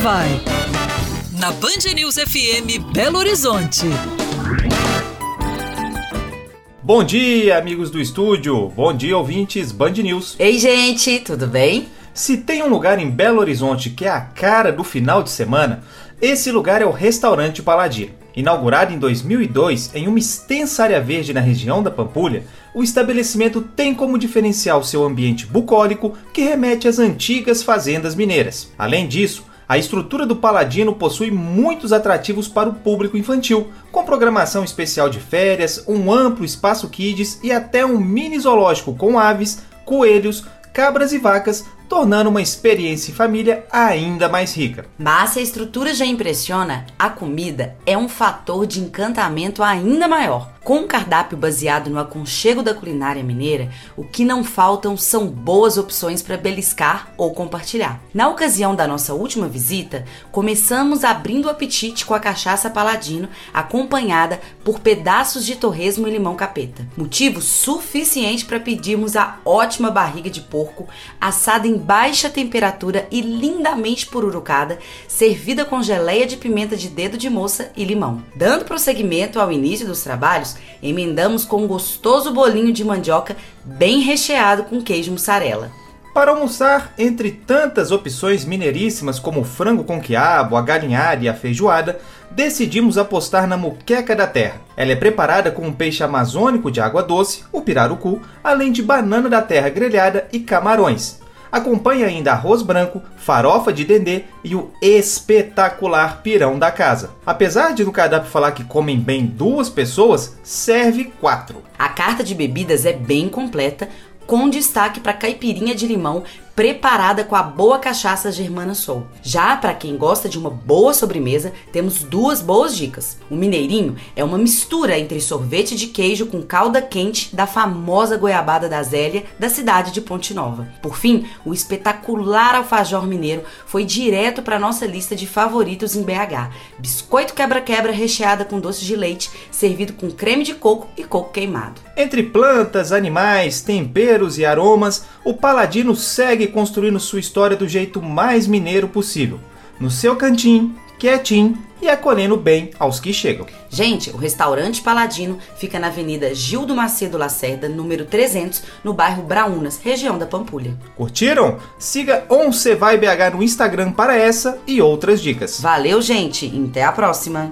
vai. Na Band News FM Belo Horizonte. Bom dia, amigos do estúdio. Bom dia, ouvintes Band News. Ei, gente, tudo bem? Se tem um lugar em Belo Horizonte que é a cara do final de semana, esse lugar é o Restaurante Paladino. Inaugurado em 2002 em uma extensa área verde na região da Pampulha, o estabelecimento tem como diferencial seu ambiente bucólico que remete às antigas fazendas mineiras. Além disso, a estrutura do Paladino possui muitos atrativos para o público infantil, com programação especial de férias, um amplo espaço kids e até um mini zoológico com aves, coelhos, cabras e vacas, tornando uma experiência em família ainda mais rica. Mas se a estrutura já impressiona, a comida é um fator de encantamento ainda maior. Com um cardápio baseado no aconchego da culinária mineira, o que não faltam são boas opções para beliscar ou compartilhar. Na ocasião da nossa última visita, começamos abrindo o apetite com a cachaça paladino, acompanhada por pedaços de torresmo e limão capeta. Motivo suficiente para pedirmos a ótima barriga de porco, assada em baixa temperatura e lindamente pururucada, servida com geleia de pimenta de dedo de moça e limão. Dando prosseguimento ao início dos trabalhos, emendamos com um gostoso bolinho de mandioca bem recheado com queijo mussarela. Para almoçar, entre tantas opções mineiríssimas como o frango com quiabo, a galinhada e a feijoada, decidimos apostar na muqueca da terra. Ela é preparada com um peixe amazônico de água doce, o pirarucu, além de banana da terra grelhada e camarões. Acompanha ainda arroz branco, farofa de dendê e o espetacular pirão da casa. Apesar de no cardápio falar que comem bem duas pessoas, serve quatro. A carta de bebidas é bem completa, com destaque para caipirinha de limão preparada com a boa cachaça Germana Soul. Já para quem gosta de uma boa sobremesa, temos duas boas dicas. O mineirinho é uma mistura entre sorvete de queijo com calda quente da famosa goiabada da Zélia, da cidade de Ponte Nova. Por fim, o espetacular alfajor mineiro foi direto para nossa lista de favoritos em BH. Biscoito quebra-quebra recheada com doce de leite, servido com creme de coco e coco queimado. Entre plantas, animais, temperos e aromas, o Paladino segue construindo sua história do jeito mais mineiro possível, no seu cantinho, quietinho e acolhendo bem aos que chegam. Gente, o restaurante Paladino fica na Avenida Gildo Macedo Lacerda, número 300, no bairro Braunas, região da Pampulha. Curtiram? Siga Once Vai BH no Instagram para essa e outras dicas. Valeu, gente, e até a próxima.